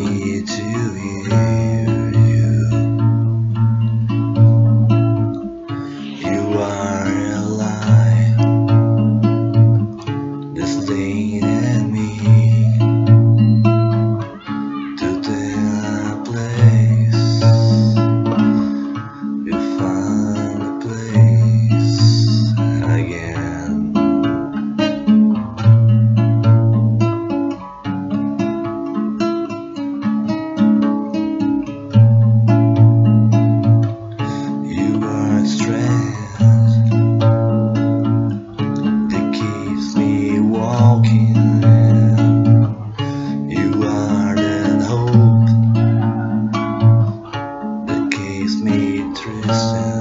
Need to you. makes me Tristan.